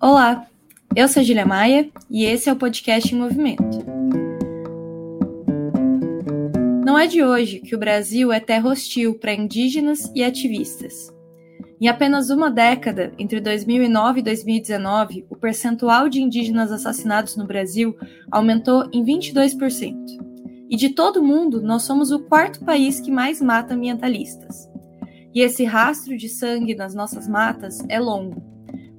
Olá, eu sou Julia Maia e esse é o podcast em Movimento. Não é de hoje que o Brasil é terra hostil para indígenas e ativistas. Em apenas uma década, entre 2009 e 2019, o percentual de indígenas assassinados no Brasil aumentou em 22%. E de todo mundo, nós somos o quarto país que mais mata ambientalistas. E esse rastro de sangue nas nossas matas é longo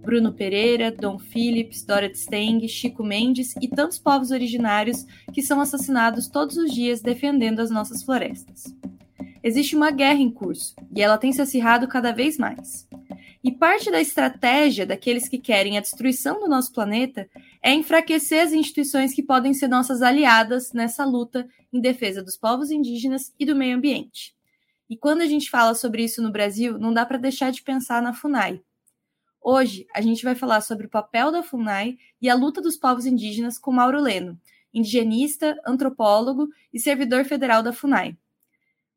Bruno Pereira, Dom Phillips, Dorothy Steng, Chico Mendes e tantos povos originários que são assassinados todos os dias defendendo as nossas florestas. Existe uma guerra em curso e ela tem se acirrado cada vez mais. E parte da estratégia daqueles que querem a destruição do nosso planeta é enfraquecer as instituições que podem ser nossas aliadas nessa luta em defesa dos povos indígenas e do meio ambiente. E quando a gente fala sobre isso no Brasil, não dá para deixar de pensar na FUNAI, Hoje, a gente vai falar sobre o papel da FUNAI e a luta dos povos indígenas com Mauro Leno, indigenista, antropólogo e servidor federal da FUNAI.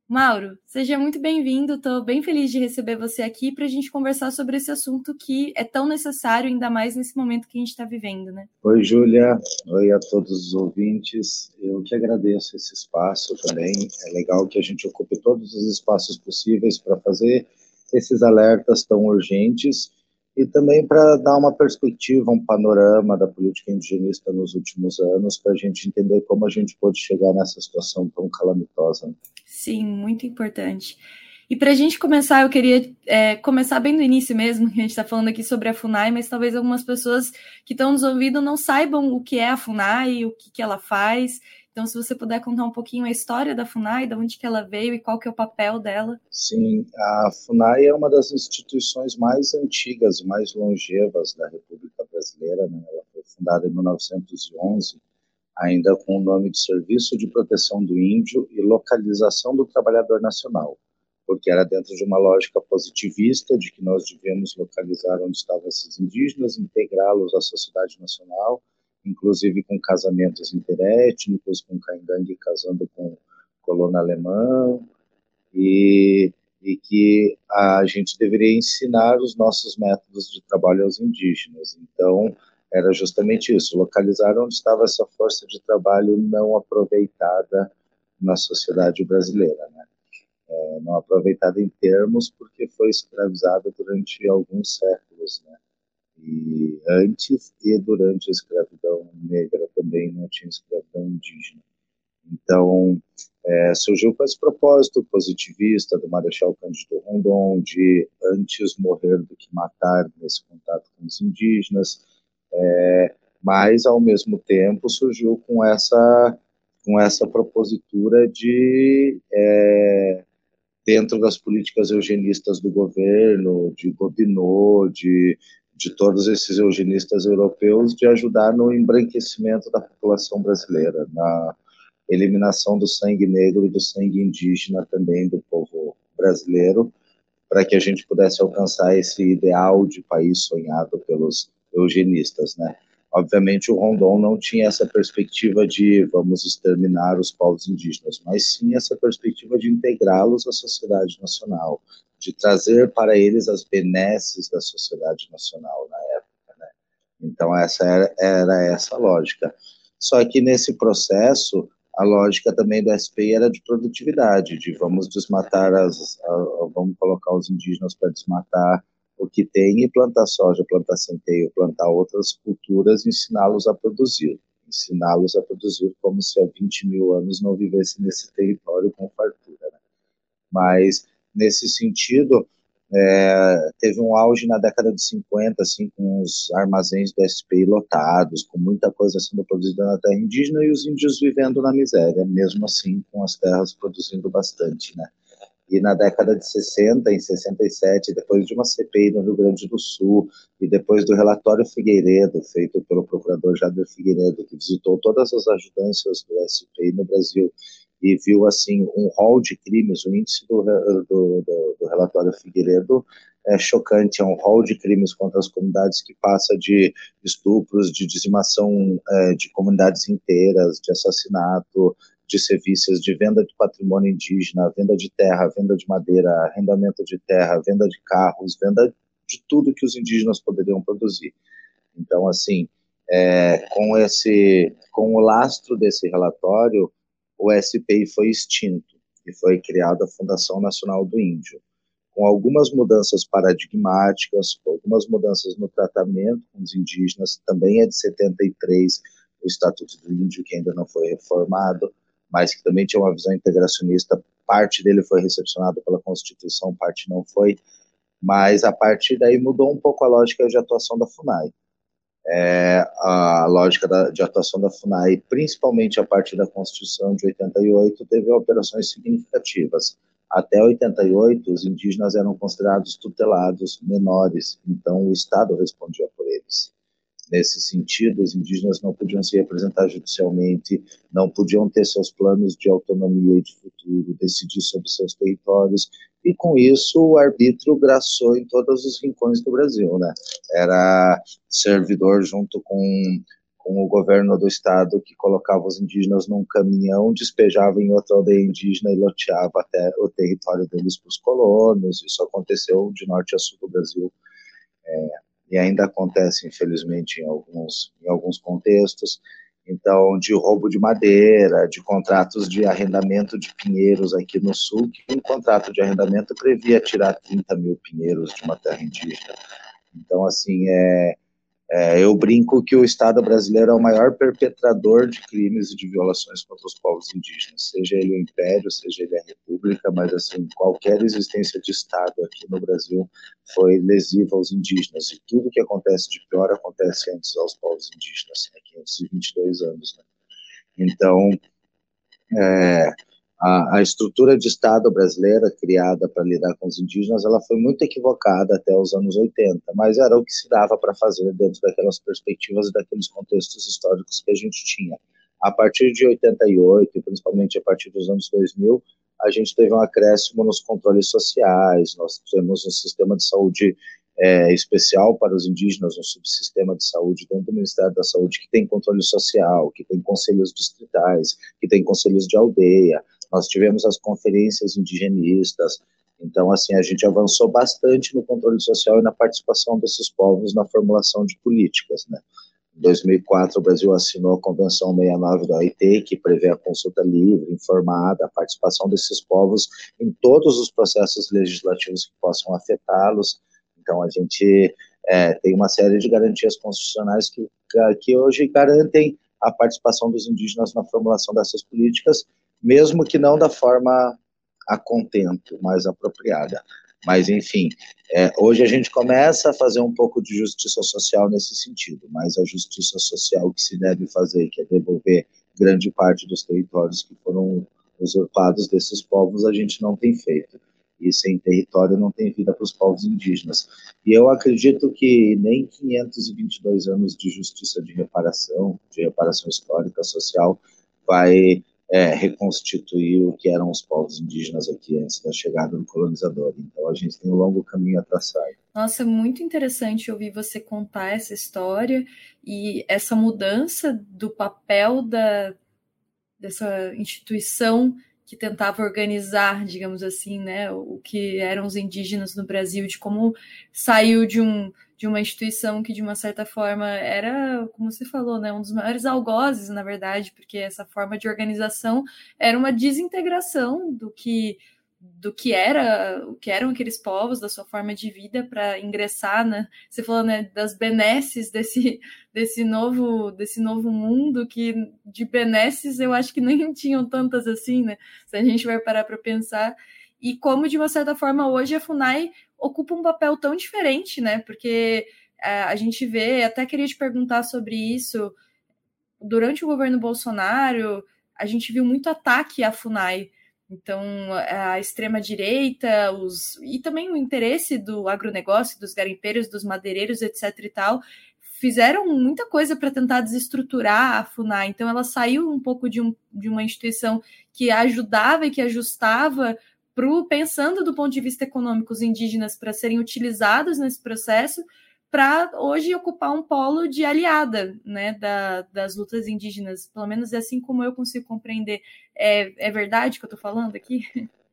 Mauro, seja muito bem-vindo. Estou bem feliz de receber você aqui para a gente conversar sobre esse assunto que é tão necessário, ainda mais nesse momento que a gente está vivendo, né? Oi, Júlia. Oi a todos os ouvintes. Eu que agradeço esse espaço também. É legal que a gente ocupe todos os espaços possíveis para fazer esses alertas tão urgentes e também para dar uma perspectiva, um panorama da política indigenista nos últimos anos, para a gente entender como a gente pôde chegar nessa situação tão calamitosa. Sim, muito importante. E para a gente começar, eu queria é, começar bem do início mesmo, que a gente está falando aqui sobre a FUNAI, mas talvez algumas pessoas que estão nos ouvindo não saibam o que é a FUNAI, o que, que ela faz. Então, se você puder contar um pouquinho a história da FUNAI, de onde que ela veio e qual que é o papel dela. Sim, a FUNAI é uma das instituições mais antigas mais longevas da República Brasileira. Né? Ela foi fundada em 1911, ainda com o nome de Serviço de Proteção do Índio e Localização do Trabalhador Nacional, porque era dentro de uma lógica positivista de que nós devíamos localizar onde estavam esses indígenas, integrá-los à sociedade nacional inclusive com casamentos interétnicos, com Caingangue casando com colono alemão, e, e que a gente deveria ensinar os nossos métodos de trabalho aos indígenas. Então, era justamente isso, localizar onde estava essa força de trabalho não aproveitada na sociedade brasileira, né? É, não aproveitada em termos porque foi escravizada durante alguns séculos, né? E antes e durante a escravidão negra também não tinha escravidão indígena. Então, é, surgiu com esse propósito positivista do Marechal Cândido Rondon de antes morrer do que matar nesse contato com os indígenas, é, mas ao mesmo tempo surgiu com essa com essa propositura de é, dentro das políticas eugenistas do governo, de Gobineau, de de todos esses eugenistas europeus de ajudar no embranquecimento da população brasileira, na eliminação do sangue negro e do sangue indígena também do povo brasileiro, para que a gente pudesse alcançar esse ideal de país sonhado pelos eugenistas, né? Obviamente o Rondon não tinha essa perspectiva de vamos exterminar os povos indígenas, mas sim essa perspectiva de integrá-los à sociedade nacional, de trazer para eles as benesses da sociedade nacional na época. Né? Então, essa era, era essa lógica. Só que nesse processo, a lógica também do SPI era de produtividade, de vamos desmatar as, vamos colocar os indígenas para desmatar o que tem e plantar soja, plantar centeio, plantar outras culturas, ensiná-los a produzir, ensiná-los a produzir como se há 20 mil anos não vivessem nesse território com fartura. Né? Mas nesse sentido, é, teve um auge na década de 50, assim, com os armazéns do SPI lotados, com muita coisa sendo produzida na terra indígena e os índios vivendo na miséria, mesmo assim, com as terras produzindo bastante, né? E na década de 60, em 67, depois de uma CPI no Rio Grande do Sul, e depois do relatório Figueiredo, feito pelo procurador Jader Figueiredo, que visitou todas as ajudâncias do SPI no Brasil, e viu assim um rol de crimes, o índice do, do, do, do relatório Figueiredo é chocante, é um rol de crimes contra as comunidades que passa de estupros, de dizimação é, de comunidades inteiras, de assassinato, de serviços, de venda de patrimônio indígena, venda de terra, venda de madeira, arrendamento de terra, venda de carros, venda de tudo que os indígenas poderiam produzir. Então, assim, é, com esse, com o lastro desse relatório, o SPI foi extinto e foi criada a Fundação Nacional do Índio, com algumas mudanças paradigmáticas, com algumas mudanças no tratamento com os indígenas, também é de 73, o Estatuto do Índio, que ainda não foi reformado, mas que também tinha uma visão integracionista, parte dele foi recepcionado pela Constituição, parte não foi, mas a partir daí mudou um pouco a lógica de atuação da FUNAI. É, a lógica da, de atuação da FUNAI, principalmente a partir da Constituição de 88, teve alterações significativas. Até 88, os indígenas eram considerados tutelados menores, então o Estado respondia por eles. Nesse sentido, os indígenas não podiam se representar judicialmente, não podiam ter seus planos de autonomia e de futuro, decidir sobre seus territórios, e com isso o arbítrio graçou em todos os rincões do Brasil, né? Era servidor junto com, com o governo do estado que colocava os indígenas num caminhão, despejava em outra aldeia indígena e loteava até o território deles para os colonos. Isso aconteceu de norte a sul do Brasil. É, e ainda acontece, infelizmente, em alguns, em alguns contextos. Então, de roubo de madeira, de contratos de arrendamento de pinheiros aqui no sul, que um contrato de arrendamento previa tirar 30 mil pinheiros de uma terra indígena. Então, assim, é, é, eu brinco que o Estado brasileiro é o maior perpetrador de crimes e de violações contra os povos indígenas, seja ele o Império, seja ele a República, mas assim, qualquer existência de Estado aqui no Brasil foi lesiva aos indígenas, e tudo que acontece de pior acontece antes aos povos indígenas, há 522 anos. Né? Então, é, a, a, estrutura de Estado brasileira criada para lidar com os indígenas, ela foi muito equivocada até os anos 80, mas era o que se dava para fazer dentro daquelas perspectivas e daqueles contextos históricos que a gente tinha. A partir de 88, principalmente a partir dos anos 2000, a gente teve um acréscimo nos controles sociais, nós temos um sistema de saúde é, especial para os indígenas, um subsistema de saúde dentro do Ministério da Saúde que tem controle social, que tem conselhos distritais, que tem conselhos de aldeia, nós tivemos as conferências indigenistas, então, assim, a gente avançou bastante no controle social e na participação desses povos na formulação de políticas, né. Em 2004, o Brasil assinou a Convenção 69 da OIT, que prevê a consulta livre, informada, a participação desses povos em todos os processos legislativos que possam afetá-los. Então, a gente é, tem uma série de garantias constitucionais que, que hoje garantem a participação dos indígenas na formulação dessas políticas mesmo que não da forma a contento, mais apropriada. Mas, enfim, é, hoje a gente começa a fazer um pouco de justiça social nesse sentido, mas a justiça social que se deve fazer, que é devolver grande parte dos territórios que foram usurpados desses povos, a gente não tem feito. E sem território não tem vida para os povos indígenas. E eu acredito que nem 522 anos de justiça de reparação, de reparação histórica, social, vai é, reconstituir o que eram os povos indígenas aqui antes da chegada do colonizador. Então a gente tem um longo caminho a traçar. Nossa, muito interessante ouvir você contar essa história e essa mudança do papel da, dessa instituição que tentava organizar, digamos assim, né, o que eram os indígenas no Brasil, de como saiu de um de uma instituição que, de uma certa forma, era, como você falou, né, um dos maiores algozes, na verdade, porque essa forma de organização era uma desintegração do que do que era, o que eram aqueles povos, da sua forma de vida para ingressar, né? Você falou, né, das benesses desse desse novo desse novo mundo que de benesses eu acho que nem tinham tantas assim, né? Se a gente vai parar para pensar e como de uma certa forma hoje a Funai ocupa um papel tão diferente, né? Porque é, a gente vê, até queria te perguntar sobre isso. Durante o governo Bolsonaro, a gente viu muito ataque à FUNAI. Então, a extrema-direita, os e também o interesse do agronegócio, dos garimpeiros, dos madeireiros, etc. e tal, fizeram muita coisa para tentar desestruturar a FUNAI. Então, ela saiu um pouco de, um, de uma instituição que ajudava e que ajustava pro, pensando do ponto de vista econômico os indígenas para serem utilizados nesse processo, para hoje ocupar um polo de aliada né, da, das lutas indígenas. Pelo menos é assim como eu consigo compreender. É, é verdade que eu estou falando aqui?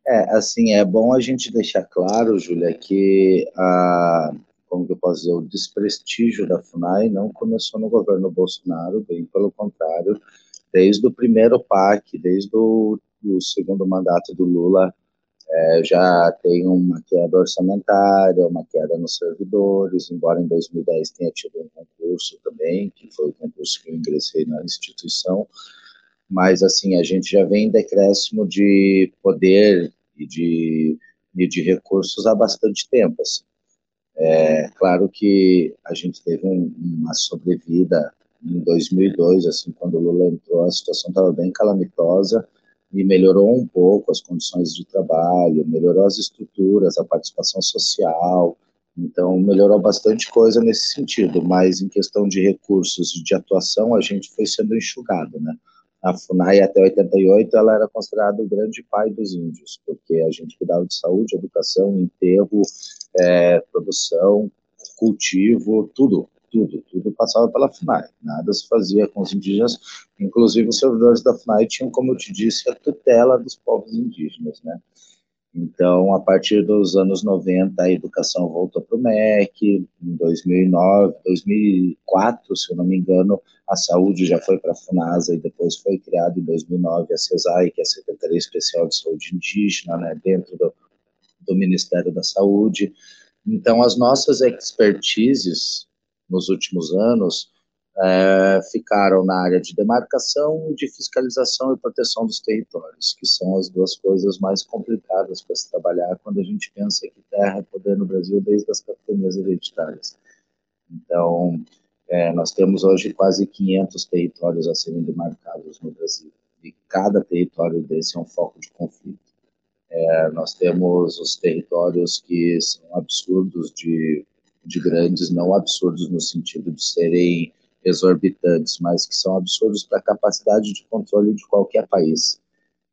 É, assim, é bom a gente deixar claro, Júlia, que a, como eu posso dizer, o desprestígio da FUNAI não começou no governo Bolsonaro, bem pelo contrário, desde o primeiro PAC, desde o segundo mandato do Lula, é, já tem uma queda orçamentária, uma queda nos servidores, embora em 2010 tenha tido um concurso também, que foi o concurso que eu ingressei na instituição, mas assim, a gente já vem em decréscimo de poder e de, e de recursos há bastante tempo, assim. É claro que a gente teve um, uma sobrevida em 2002, assim, quando o Lula entrou, a situação estava bem calamitosa e melhorou um pouco as condições de trabalho, melhorou as estruturas, a participação social, então melhorou bastante coisa nesse sentido, mas em questão de recursos e de atuação, a gente foi sendo enxugado, né? A FUNAI até 88 ela era considerada o grande pai dos índios, porque a gente cuidava de saúde, educação, enterro, é, produção, cultivo, tudo, tudo, tudo passava pela FUNAI, nada se fazia com os indígenas, inclusive os servidores da FUNAI tinham, como eu te disse, a tutela dos povos indígenas, né? Então, a partir dos anos 90, a educação voltou para o MEC, em 2009, 2004, se eu não me engano, a saúde já foi para a FUNASA e depois foi criada em 2009 a CESAI, que é a Secretaria Especial de Saúde Indígena, né, dentro do, do Ministério da Saúde. Então, as nossas expertises nos últimos anos é, ficaram na área de demarcação, de fiscalização e proteção dos territórios, que são as duas coisas mais complicadas para se trabalhar quando a gente pensa que terra é poder no Brasil desde as capitanias hereditárias. Então, é, nós temos hoje quase 500 territórios a serem demarcados no Brasil, e cada território desse é um foco de conflito. É, nós temos os territórios que são absurdos de, de grandes, não absurdos no sentido de serem exorbitantes, mas que são absurdos para a capacidade de controle de qualquer país.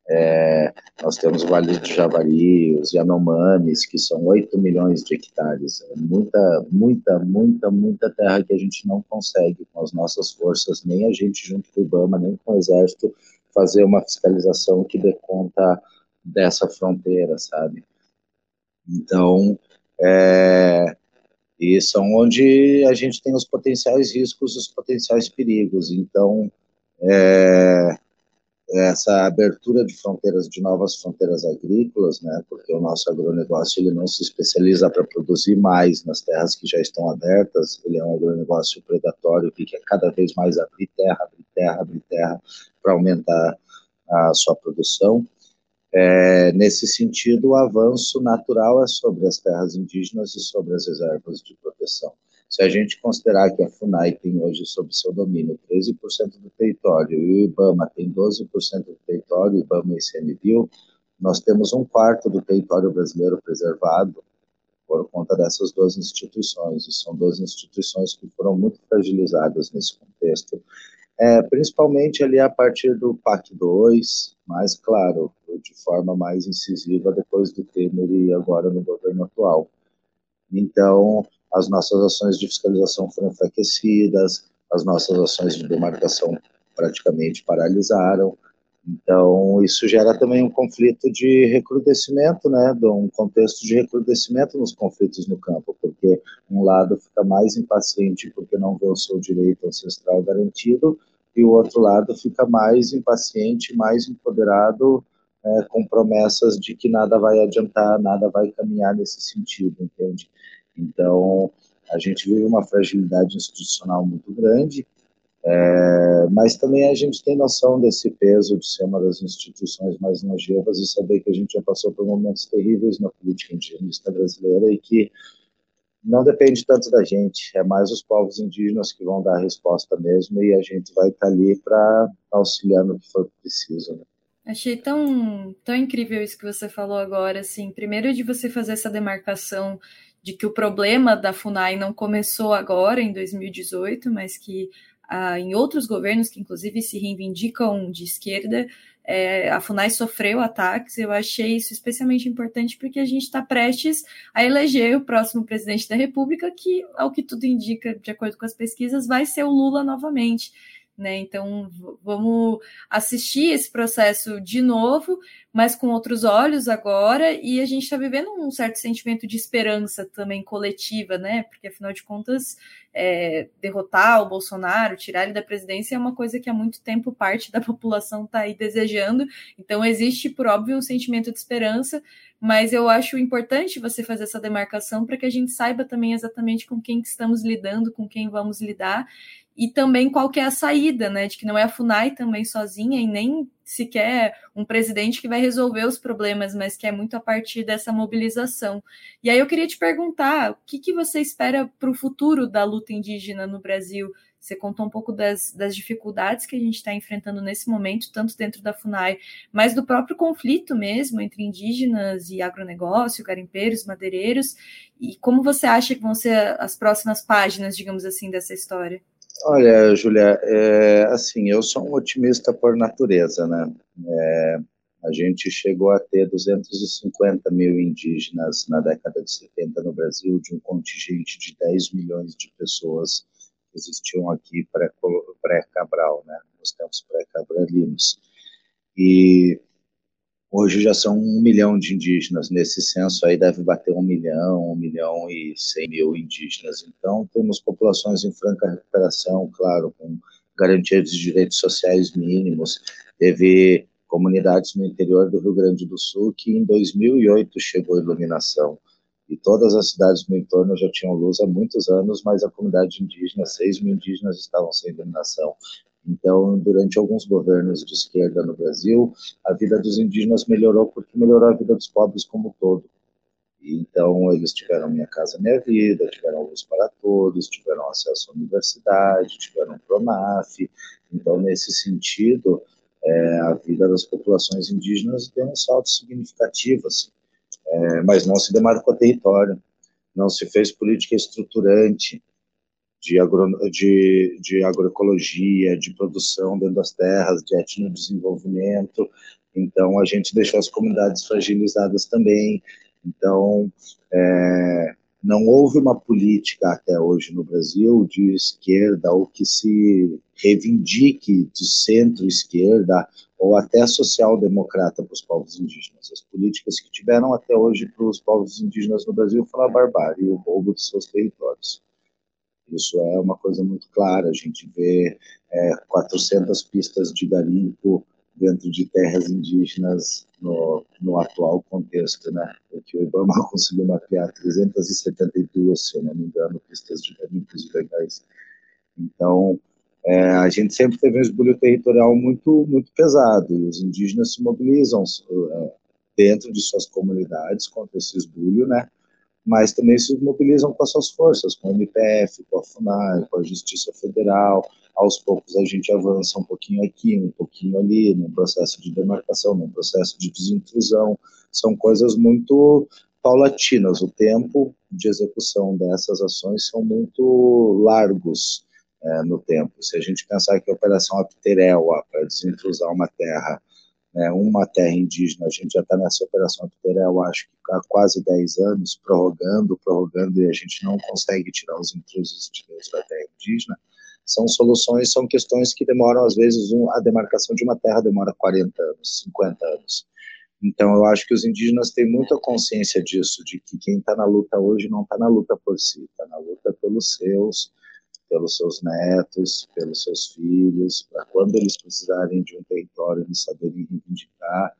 É, nós temos o Vale do Javari, os Yanomamis, que são 8 milhões de hectares. É muita, muita, muita, muita terra que a gente não consegue com as nossas forças, nem a gente junto com o IBAMA, nem com o Exército, fazer uma fiscalização que dê conta dessa fronteira, sabe? Então, é, e são onde a gente tem os potenciais riscos, os potenciais perigos. Então, é, essa abertura de fronteiras, de novas fronteiras agrícolas, né, porque o nosso agronegócio ele não se especializa para produzir mais nas terras que já estão abertas, ele é um agronegócio predatório que quer cada vez mais abrir terra, abrir terra, abrir terra, para aumentar a sua produção. É, nesse sentido, o avanço natural é sobre as terras indígenas e sobre as reservas de proteção. Se a gente considerar que a FUNAI tem hoje sob seu domínio 13% do território e o IBAMA tem 12% do território, IBAMA e ICMBio, nós temos um quarto do território brasileiro preservado por conta dessas duas instituições, e são duas instituições que foram muito fragilizadas nesse contexto, é, principalmente ali a partir do PAC 2, mais claro, de forma mais incisiva depois do Temer e agora no governo atual. Então, as nossas ações de fiscalização foram enfraquecidas, as nossas ações de demarcação praticamente paralisaram. Então, isso gera também um conflito de recrudescimento, né, de um contexto de recrudescimento nos conflitos no campo, porque um lado fica mais impaciente porque não vê o seu direito ancestral garantido, e o outro lado fica mais impaciente, mais empoderado, é, com promessas de que nada vai adiantar, nada vai caminhar nesse sentido, entende? Então, a gente vive uma fragilidade institucional muito grande, é, mas também a gente tem noção desse peso de ser uma das instituições mais longevas e saber que a gente já passou por momentos terríveis na política indigenista brasileira e que não depende tanto da gente, é mais os povos indígenas que vão dar a resposta mesmo e a gente vai estar ali para auxiliar no que for preciso. Né? Achei tão, tão incrível isso que você falou agora, assim, primeiro de você fazer essa demarcação de que o problema da FUNAI não começou agora, em 2018, mas que ah, em outros governos, que inclusive se reivindicam de esquerda, é, a FUNAI sofreu ataques. Eu achei isso especialmente importante porque a gente está prestes a eleger o próximo presidente da República, que, ao que tudo indica, de acordo com as pesquisas, vai ser o Lula novamente. Né? Então, vamos assistir esse processo de novo, mas com outros olhos agora, e a gente está vivendo um certo sentimento de esperança também coletiva, né? Porque afinal de contas, é, derrotar o Bolsonaro, tirar ele da presidência é uma coisa que há muito tempo parte da população está aí desejando. Então existe, por óbvio, um sentimento de esperança, mas eu acho importante você fazer essa demarcação para que a gente saiba também exatamente com quem estamos lidando, com quem vamos lidar, e também qual que é a saída, né? De que não é a FUNAI também sozinha e nem sequer um presidente que vai resolver os problemas, mas que é muito a partir dessa mobilização. E aí eu queria te perguntar, o que, que você espera para o futuro da luta indígena no Brasil? Você contou um pouco das, das dificuldades que a gente está enfrentando nesse momento, tanto dentro da FUNAI, mas do próprio conflito mesmo entre indígenas e agronegócio, garimpeiros, madeireiros, e como você acha que vão ser as próximas páginas, digamos assim, dessa história? Olha, Julia, é, assim, eu sou um otimista por natureza, né? É, a gente chegou a ter 250 mil indígenas na década de 70 no Brasil, de um contingente de 10 milhões de pessoas que existiam aqui pré-Cabral, né? Nos tempos pré-cabralinos. E Hoje já são um milhão de indígenas. Nesse censo aí deve bater um milhão, um milhão e cem mil indígenas. Então temos populações em franca recuperação, claro, com garantia de direitos sociais mínimos. Teve comunidades no interior do Rio Grande do Sul que em 2008 chegou a iluminação. E todas as cidades no entorno já tinham luz há muitos anos, mas a comunidade indígena, seis mil indígenas estavam sem iluminação. Então, durante alguns governos de esquerda no Brasil, a vida dos indígenas melhorou porque melhorou a vida dos pobres como um todo. Então, eles tiveram Minha Casa Minha Vida, tiveram luz para todos, tiveram acesso à universidade, tiveram PRONAF. Então, nesse sentido, é, a vida das populações indígenas deu um salto significativo, assim. É, mas não se demarcou território, não se fez política estruturante, de, agro, de, de agroecologia, de produção dentro das terras, de etnodesenvolvimento. Então, a gente deixou as comunidades fragilizadas também. Então, é, não houve uma política até hoje no Brasil de esquerda ou que se reivindique de centro-esquerda ou até social-democrata para os povos indígenas. As políticas que tiveram até hoje para os povos indígenas no Brasil foram a barbárie e o roubo de seus territórios. Isso é uma coisa muito clara. A gente vê é, 400 pistas de garimpo dentro de terras indígenas no, no atual contexto, né? O que o Ibama conseguiu mapear 372, se eu não me engano, pistas de garimpos ilegais. Então, é, a gente sempre teve um esbulho territorial muito, muito pesado e os indígenas se mobilizam é, dentro de suas comunidades contra esse esbulho, né? Mas também se mobilizam com as suas forças, com o MPF, com a FUNAI, com a Justiça Federal. Aos poucos a gente avança um pouquinho aqui, um pouquinho ali, num processo de demarcação, num processo de desintrusão. São coisas muito paulatinas. O tempo de execução dessas ações são muito largos é, no tempo. Se a gente pensar que a Operação Apterel, para desintrusar uma terra, né, uma terra indígena. A gente já está nessa operação eu acho que há quase 10 anos, prorrogando, prorrogando, e a gente não consegue tirar os intrusos de dentro da terra indígena. São soluções, são questões que demoram, às vezes, um, a demarcação de uma terra demora 40 anos, 50 anos. Então, eu acho que os indígenas têm muita consciência disso, de que quem está na luta hoje não está na luta por si, está na luta pelos seus, pelos seus netos, pelos seus filhos, para quando eles precisarem de um território, eles saberem reivindicar.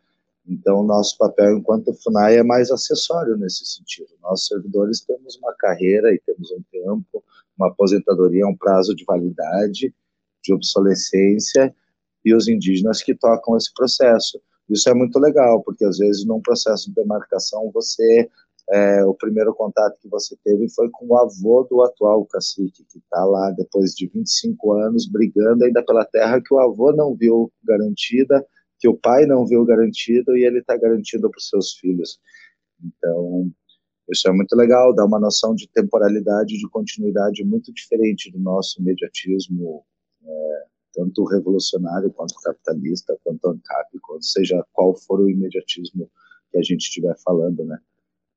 Então, nosso papel enquanto FUNAI é mais acessório nesse sentido. Nós, servidores, temos uma carreira e temos um tempo, uma aposentadoria, um prazo de validade, de obsolescência, e os indígenas que tocam esse processo. Isso é muito legal, porque às vezes num processo de demarcação você é, o primeiro contato que você teve foi com o avô do atual cacique, que está lá depois de 25 anos brigando ainda pela terra que o avô não viu garantida, que o pai não viu garantido e ele está garantido para os seus filhos. Então, isso é muito legal, dá uma noção de temporalidade, de continuidade muito diferente do nosso imediatismo, é, tanto revolucionário quanto capitalista, quanto ANCAP, quanto seja qual for o imediatismo que a gente estiver falando, né?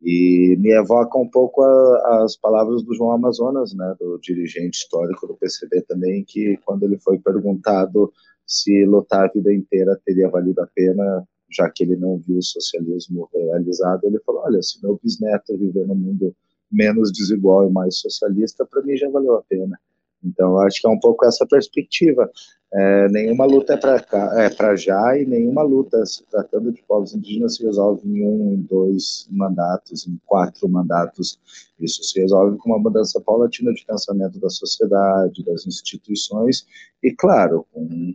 E me evoca um pouco a, as palavras do João Amazonas, né, do dirigente histórico do PCB também, que quando ele foi perguntado se lutar a vida inteira teria valido a pena, já que ele não viu o socialismo realizado, ele falou: olha, se meu bisneto viver num mundo menos desigual e mais socialista, para mim já valeu a pena. Então, acho que é um pouco essa perspectiva. É, nenhuma luta é para é já e nenhuma luta, se tratando de povos indígenas, se resolve em um, em dois mandatos, em quatro mandatos. Isso se resolve com uma mudança paulatina de pensamento da sociedade, das instituições e, claro, com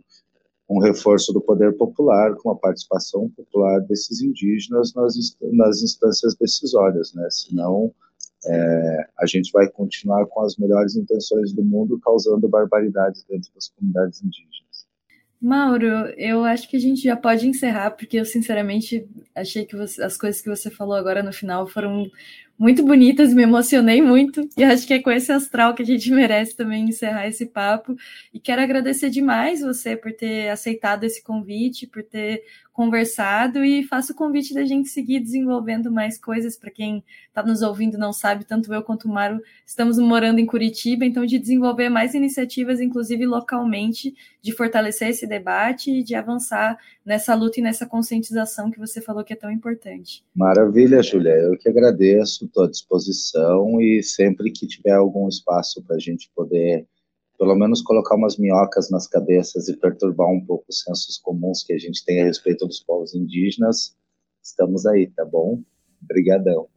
um reforço do poder popular, com a participação popular desses indígenas nas, nas instâncias decisórias, né? Senão é, a gente vai continuar com as melhores intenções do mundo causando barbaridades dentro das comunidades indígenas. Mauro, eu acho que a gente já pode encerrar, porque eu sinceramente achei que você, as coisas que você falou agora no final foram muito bonitas, me emocionei muito, e acho que é com esse astral que a gente merece também encerrar esse papo. E quero agradecer demais você por ter aceitado esse convite, por ter conversado e faço o convite da gente seguir desenvolvendo mais coisas. Para quem está nos ouvindo não sabe, tanto eu quanto o Mário estamos morando em Curitiba, então de desenvolver mais iniciativas, inclusive localmente, de fortalecer esse debate e de avançar nessa luta e nessa conscientização que você falou que é tão importante. Maravilha, Júlia. Eu que agradeço, estou à disposição e sempre que tiver algum espaço para a gente poder pelo menos colocar umas minhocas nas cabeças e perturbar um pouco os sensos comuns que a gente tem a respeito dos povos indígenas, estamos aí, tá bom? Obrigadão.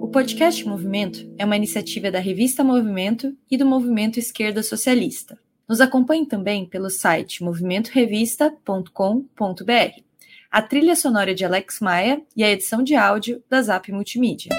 O podcast Movimento é uma iniciativa da revista Movimento e do Movimento Esquerda Socialista. Nos acompanhe também pelo site movimentorevista.com.br. A trilha sonora de Alex Maia e a edição de áudio da Zap Multimídia.